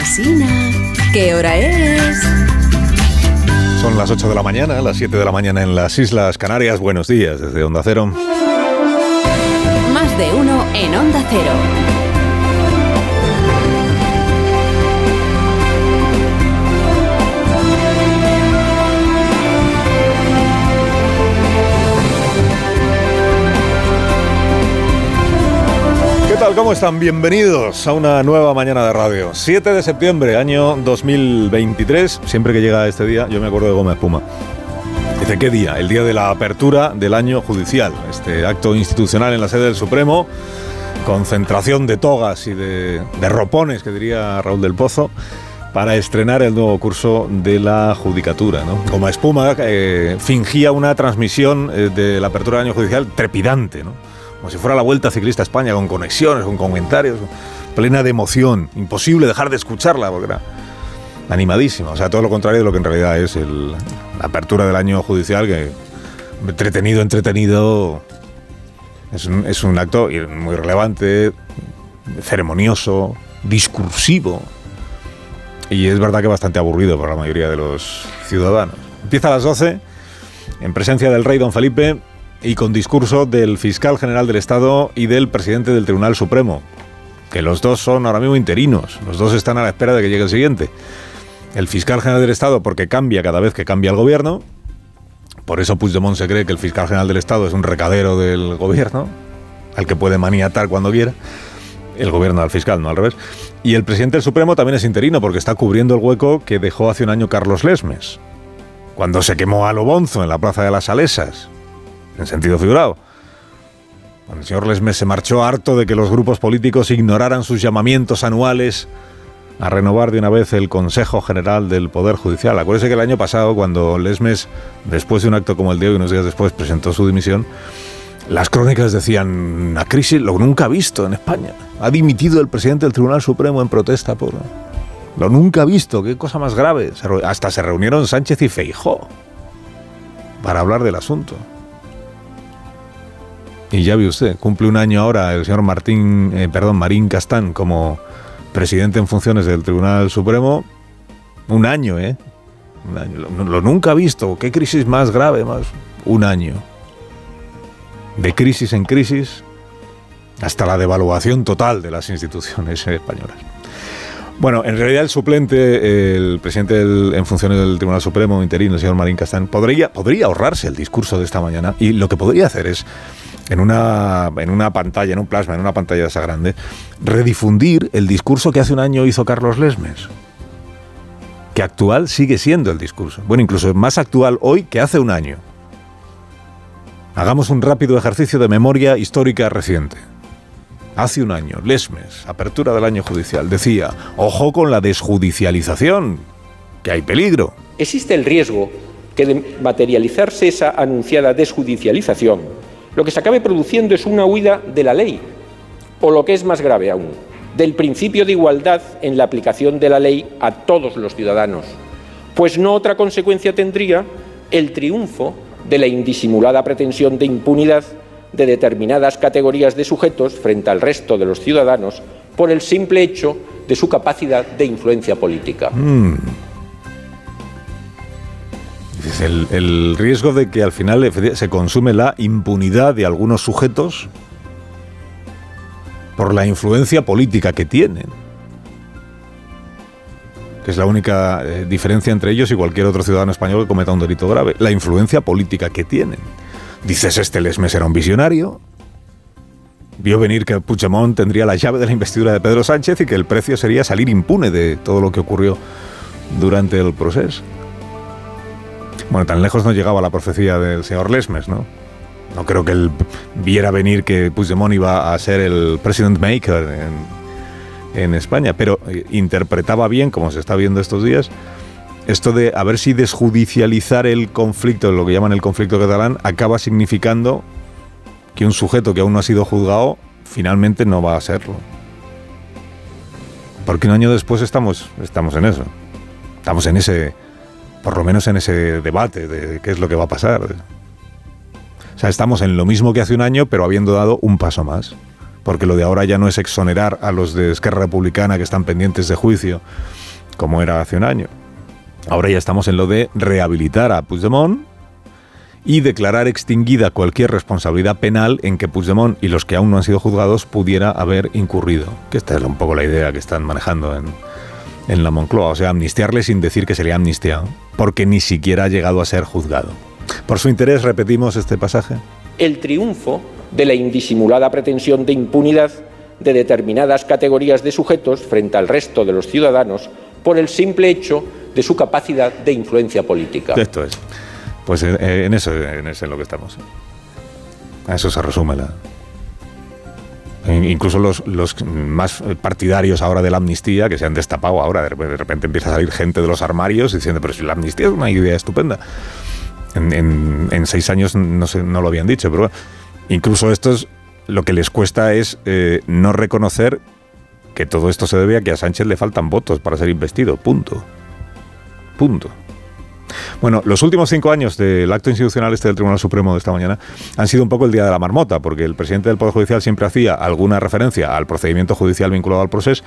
Alsina, ¿qué hora es? Son las 8 de la mañana, las 7 de la mañana en las Islas Canarias. Buenos días desde Onda Cero. Más de uno en Onda Cero. Tal? ¿Cómo están? Bienvenidos a una nueva mañana de radio. 7 de septiembre, año 2023. Siempre que llega este día, yo me acuerdo de Gómez Puma. Dice, ¿qué día? El día de la apertura del año judicial. Este acto institucional en la sede del Supremo, concentración de togas y de, de ropones, que diría Raúl del Pozo, para estrenar el nuevo curso de la judicatura. ¿no? Como espuma, eh, fingía una transmisión eh, de la apertura del año judicial trepidante, ¿no? Como si fuera la Vuelta Ciclista a España, con conexiones, con comentarios, plena de emoción, imposible dejar de escucharla, porque era animadísima, o sea, todo lo contrario de lo que en realidad es la apertura del año judicial, que entretenido, entretenido, es un, es un acto muy relevante, ceremonioso, discursivo, y es verdad que bastante aburrido para la mayoría de los ciudadanos. Empieza a las 12, en presencia del rey don Felipe y con discurso del fiscal general del Estado y del presidente del Tribunal Supremo, que los dos son ahora mismo interinos, los dos están a la espera de que llegue el siguiente. El fiscal general del Estado porque cambia cada vez que cambia el gobierno, por eso Puigdemont se cree que el fiscal general del Estado es un recadero del gobierno, al que puede maniatar cuando quiera. El gobierno al fiscal, no al revés. Y el presidente del Supremo también es interino porque está cubriendo el hueco que dejó hace un año Carlos Lesmes, cuando se quemó a Lobonzo en la Plaza de las Salesas, en sentido figurado. Cuando el señor Lesmes se marchó harto de que los grupos políticos ignoraran sus llamamientos anuales a renovar de una vez el Consejo General del Poder Judicial. Acuérdese que el año pasado, cuando Lesmes, después de un acto como el de hoy, unos días después, presentó su dimisión, las crónicas decían, una crisis lo nunca visto en España. Ha dimitido el presidente del Tribunal Supremo en protesta por... Lo nunca visto, qué cosa más grave. Hasta se reunieron Sánchez y Feijó para hablar del asunto. Y ya ve usted, cumple un año ahora el señor Martín, eh, perdón, Marín Castán como presidente en funciones del Tribunal Supremo. Un año, ¿eh? Un año. Lo, lo nunca visto. ¿Qué crisis más grave? Más un año. De crisis en crisis hasta la devaluación total de las instituciones españolas. Bueno, en realidad el suplente, el presidente en funciones del Tribunal Supremo interino, el señor Marín Castán, podría, podría ahorrarse el discurso de esta mañana y lo que podría hacer es, en una, en una pantalla, en un plasma, en una pantalla de esa grande, redifundir el discurso que hace un año hizo Carlos Lesmes. Que actual sigue siendo el discurso. Bueno, incluso es más actual hoy que hace un año. Hagamos un rápido ejercicio de memoria histórica reciente. Hace un año, Lesmes, apertura del año judicial, decía, ojo con la desjudicialización, que hay peligro. Existe el riesgo que de materializarse esa anunciada desjudicialización, lo que se acabe produciendo es una huida de la ley, o lo que es más grave aún, del principio de igualdad en la aplicación de la ley a todos los ciudadanos, pues no otra consecuencia tendría el triunfo de la indisimulada pretensión de impunidad de determinadas categorías de sujetos frente al resto de los ciudadanos por el simple hecho de su capacidad de influencia política. El, riesgo de que al final se consume la impunidad de algunos sujetos por la influencia política que tienen. Que es la única eh, diferencia entre ellos y cualquier otro ciudadano español que cometa un delito grave. La influencia política que tienen. Dices, este Lesmes era un visionario. Vio venir que Puigdemont tendría la llave de la investidura de Pedro Sánchez y que el precio sería salir impune de todo lo que ocurrió durante el proceso. Bueno, tan lejos no llegaba la profecía del señor Lesmes, ¿no? No creo que él viera venir que Puigdemont iba a ser el president maker en, en España, pero eh, interpretaba bien, como se está viendo estos días, esto de a ver si desjudicializar el conflicto, lo que llaman el conflicto catalán, acaba significando que un sujeto que aún no ha sido juzgado finalmente no va a serlo. Porque un año después estamos, estamos en eso. Estamos en ese, por lo menos en ese debate de qué es lo que va a pasar. O sea, estamos en lo mismo que hace un año, pero habiendo dado un paso más. porque lo de ahora ya no es exonerar a los de Esquerra Republicana que están pendientes de juicio, como era hace un año. Ahora ya estamos en lo de rehabilitar a Puigdemont y declarar extinguida cualquier responsabilidad penal en que Puigdemont y los que aún no han sido juzgados pudiera haber incurrido. Que esta es un poco la idea que están manejando en, en la Moncloa. O sea, amnistiarle sin decir que se le ha amnistiado, porque ni siquiera ha llegado a ser juzgado. Por su interés, repetimos este pasaje. El triunfo de la indisimulada pretensión de impunidad de determinadas categorías de sujetos frente al resto de los ciudadanos por el simple hecho de su capacidad de influencia política. Esto es. Pues en eso, en eso es lo que estamos. A eso se resume la. Incluso los, los más partidarios ahora de la amnistía, que se han destapado ahora, de repente, empieza a salir gente de los armarios diciendo, pero si la amnistía es una idea estupenda. En, en, seis años no, sé, no lo habían dicho, pero incluso estos lo que les cuesta es eh, no reconocer que todo esto se debe a que a Sánchez le faltan votos para ser investido. Punto. Punto. Bueno, los últimos cinco años del acto institucional este del Tribunal Supremo de esta mañana han sido un poco el día de la marmota, porque el presidente del Poder Judicial siempre hacía alguna referencia al procedimiento judicial vinculado al proceso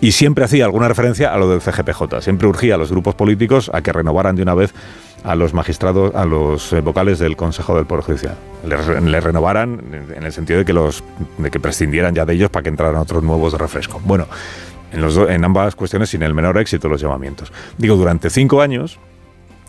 y siempre hacía alguna referencia a lo del CGPJ. Siempre urgía a los grupos políticos a que renovaran de una vez a los magistrados, a los eh, vocales del Consejo del Poder Judicial. Le, renovaran en el sentido de que, los, de que prescindieran ya de ellos para que entraran otros nuevos de refresco. Bueno, en, los en ambas cuestiones sin el menor éxito los llamamientos. Digo, durante cinco años,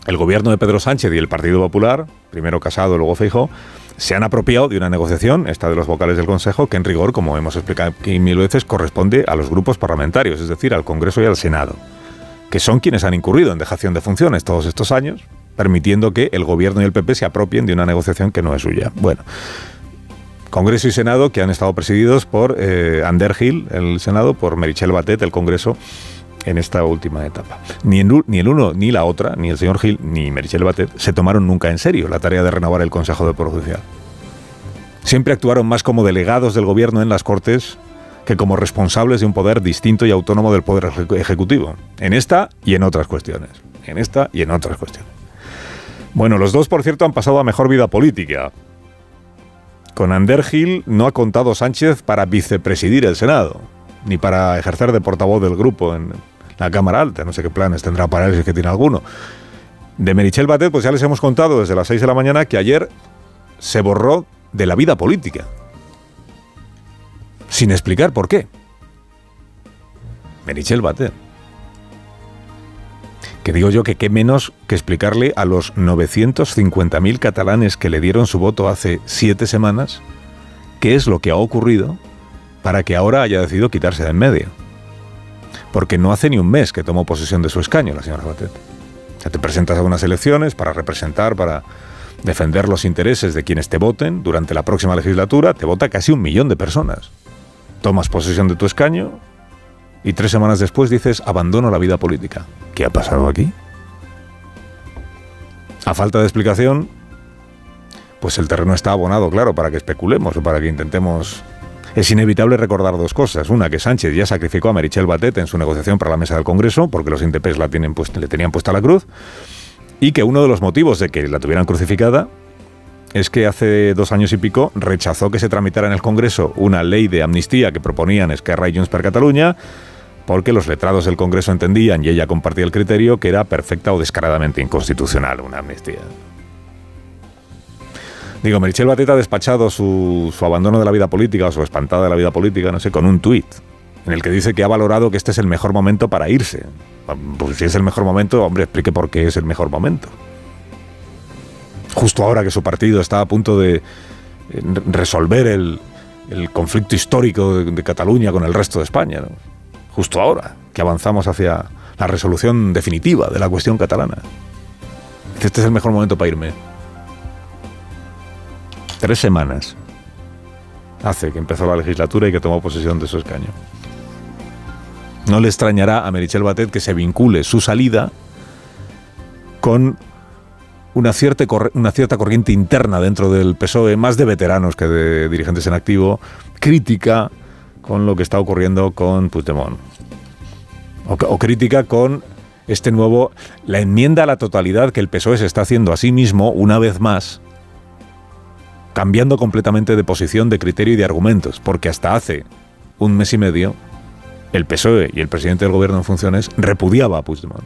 el gobierno de Pedro Sánchez y el Partido Popular, primero Casado, luego Feijó, se han apropiado de una negociación, esta de los vocales del Consejo, que en rigor, como hemos explicado aquí mil veces, corresponde a los grupos parlamentarios, es decir, al Congreso y al Senado, que son quienes han incurrido en dejación de funciones todos estos años, permitiendo que el gobierno y el PP se apropien de una negociación que no es suya. Bueno, Congreso y Senado que han estado presididos por eh, Ander Gil, el Senado, por Merichel Batet, el Congreso, en esta última etapa. Ni, el uno ni la otra, ni el señor Gil ni Merichel Batet, se tomaron nunca en serio la tarea de renovar el Consejo de Poder Judicial. Siempre actuaron más como delegados del gobierno en las Cortes que como responsables de un poder distinto y autónomo del Poder Ejecutivo, en esta y en otras cuestiones. En esta y en otras cuestiones. Bueno, los dos, por cierto, han pasado a mejor vida política. Con Ander Gil no ha contado Sánchez para vicepresidir el Senado, ni para ejercer de portavoz del grupo en, la Cámara Alta. No sé qué planes tendrá para él, si es que tiene alguno. De Merichel Batet, pues ya les hemos contado desde las 6 de la mañana que ayer se borró de la vida política. Sin explicar por qué. Merichel Batet. Que digo yo que qué menos que explicarle a los 950.000 catalanes que le dieron su voto hace siete semanas qué es lo que ha ocurrido para que ahora haya decidido quitarse de en medio porque no hace ni un mes que tomó posesión de su escaño la señora Batet. O sea, te presentas a unas elecciones para representar, para defender los intereses de quienes te voten durante la próxima legislatura, te vota casi un millón de personas. Tomas posesión de tu escaño y tres semanas después dices abandono la vida política. ¿Qué ha pasado aquí? A falta de explicación, pues el terreno está abonado, claro, para que especulemos o para que intentemos es inevitable recordar dos cosas. Una, que Sánchez ya sacrificó a Merichel Batet en su negociación para la mesa del Congreso, porque los INTPs la tienen le tenían puesta la cruz, y que uno de los motivos de que la tuvieran crucificada es que hace dos años y pico rechazó que se tramitara en el Congreso una ley de amnistía que proponían Esquerra y Junts per Cataluña, porque los letrados del Congreso entendían, y ella compartía el criterio, que era perfecta o descaradamente inconstitucional una amnistía. Digo, Merichel Batet ha despachado su, abandono de la vida política o su espantada de la vida política, no sé, con un tuit en el que dice que ha valorado que este es el mejor momento para irse. Pues si es el mejor momento, hombre, explique por qué es el mejor momento. Justo ahora que su partido está a punto de eh, resolver el, conflicto histórico de, Cataluña con el resto de España. Justo ahora que avanzamos hacia la resolución definitiva de la cuestión catalana. Este es el mejor momento para irme tres semanas hace que empezó la legislatura y que tomó posesión de su escaño. No le extrañará a Merichel Batet que se vincule su salida con una cierta, una cierta corriente interna dentro del PSOE, más de veteranos que de dirigentes en activo, crítica con lo que está ocurriendo con Puigdemont. O, o crítica con este nuevo, la enmienda a la totalidad que el PSOE se está haciendo a sí mismo una vez más cambiando completamente de posición, de criterio y de argumentos, porque hasta hace un mes y medio el PSOE y el presidente del gobierno en funciones repudiaba a Puigdemont.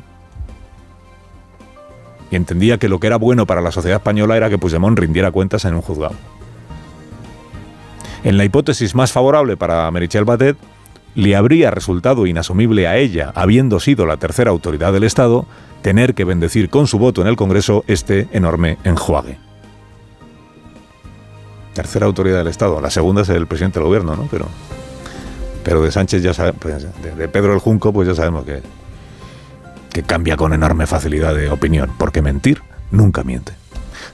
Y entendía que lo que era bueno para la sociedad española era que Puigdemont rindiera cuentas en un juzgado. En la hipótesis más favorable para Merichel Batet, le habría resultado inasumible a ella, habiendo sido la tercera autoridad del Estado, tener que bendecir con su voto en el Congreso este enorme enjuague. Tercera autoridad del Estado, la segunda es el presidente del gobierno, ¿no? Pero, pero de Sánchez ya sabemos, pues, de, Pedro el Junco, pues ya sabemos que, que cambia con enorme facilidad de opinión, porque mentir nunca miente.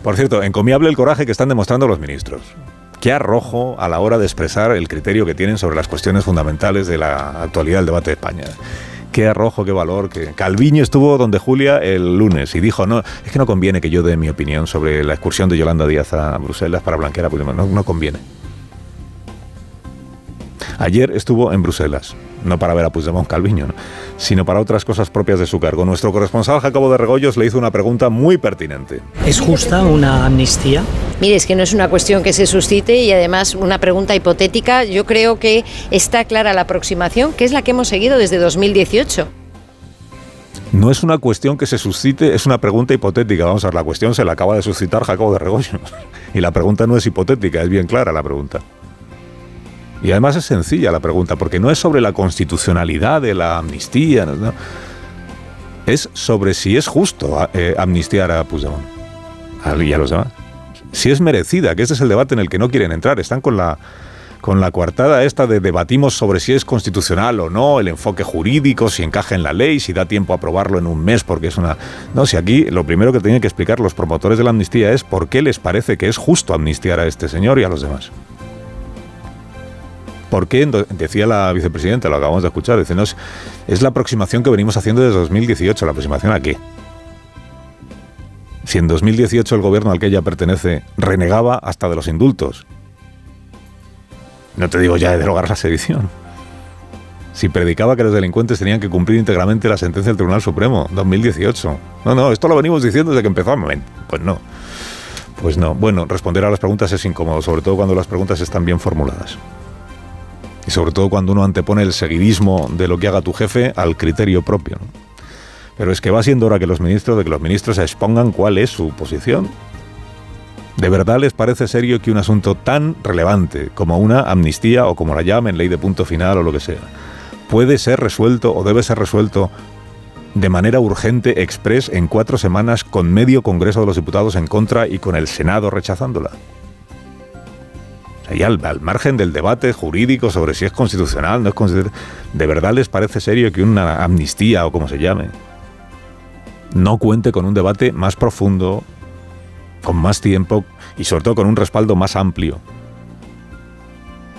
Por cierto, encomiable el coraje que están demostrando los ministros. Qué arrojo a la hora de expresar el criterio que tienen sobre las cuestiones fundamentales de la actualidad del debate de España qué arrojo, qué valor. Que Calviño estuvo donde Julia el lunes y dijo, no, es que no conviene que yo dé mi opinión sobre la excursión de Yolanda Díaz a Bruselas para blanquear a Puigdemont. No, no conviene. Ayer estuvo en Bruselas, no para ver a Puigdemont Calviño, sino para otras cosas propias de su cargo. Nuestro corresponsal Jacobo de Regoyos le hizo una pregunta muy pertinente. ¿Es justa una amnistía? Mire, es que no es una cuestión que se suscite y además una pregunta hipotética. Yo creo que está clara la aproximación, que es la que hemos seguido desde 2018. No es una cuestión que se suscite, es una pregunta hipotética. Vamos a ver, la cuestión se la acaba de suscitar Jacobo de Regoyos. Y la pregunta no es hipotética, es bien clara la pregunta. Y además es sencilla la pregunta, porque no es sobre la constitucionalidad de la amnistía, es sobre si es justo eh, amnistiar a Puigdemont y a los demás. Si es merecida, que este es el debate en el que no quieren entrar, están con la con la coartada esta de debatimos sobre si es constitucional o no, el enfoque jurídico, si encaja en la ley, si da tiempo a aprobarlo en un mes porque es una... No, si aquí lo primero que tienen que explicar los promotores de la amnistía es por qué les parece que es justo amnistiar a este señor y a los demás. ¿Por qué? Decía la vicepresidenta, lo acabamos de escuchar, es, la aproximación que venimos haciendo desde 2018. ¿La aproximación a qué? Si en 2018 el gobierno al que ella pertenece renegaba hasta de los indultos. No te digo ya de derogar la sedición. Si predicaba que los delincuentes tenían que cumplir íntegramente la sentencia del Tribunal Supremo, 2018. No, no, esto lo venimos diciendo desde que empezamos. Pues no. Pues no. Bueno, responder a las preguntas es incómodo, sobre todo cuando las preguntas están bien formuladas. Y sobre todo cuando uno antepone el seguidismo de lo que haga tu jefe al criterio propio. Pero es que va siendo hora que los ministros, de que los ministros expongan cuál es su posición. ¿De verdad les parece serio que un asunto tan relevante como una amnistía o como la llamen, ley de punto final o lo que sea, puede ser resuelto o debe ser resuelto de manera urgente, express, en cuatro semanas, con medio Congreso de los Diputados en contra y con el Senado rechazándola? Y al, margen del debate jurídico sobre si es constitucional, no es constitucional, ¿de verdad les parece serio que una amnistía o como se llame no cuente con un debate más profundo, con más tiempo y sobre todo con un respaldo más amplio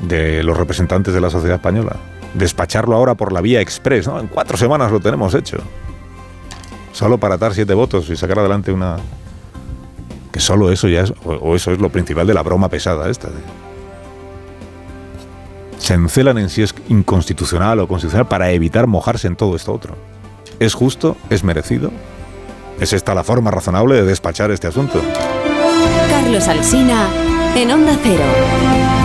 de los representantes de la sociedad española? Despacharlo ahora por la vía express, ¿no? En cuatro semanas lo tenemos hecho. Solo para atar siete votos y sacar adelante una... Que solo eso ya es, o eso es lo principal de la broma pesada esta. Encelan en si es inconstitucional o constitucional para evitar mojarse en todo esto otro. ¿Es justo? ¿Es merecido? ¿Es esta la forma razonable de despachar este asunto? Carlos Alsina, en Onda Cero.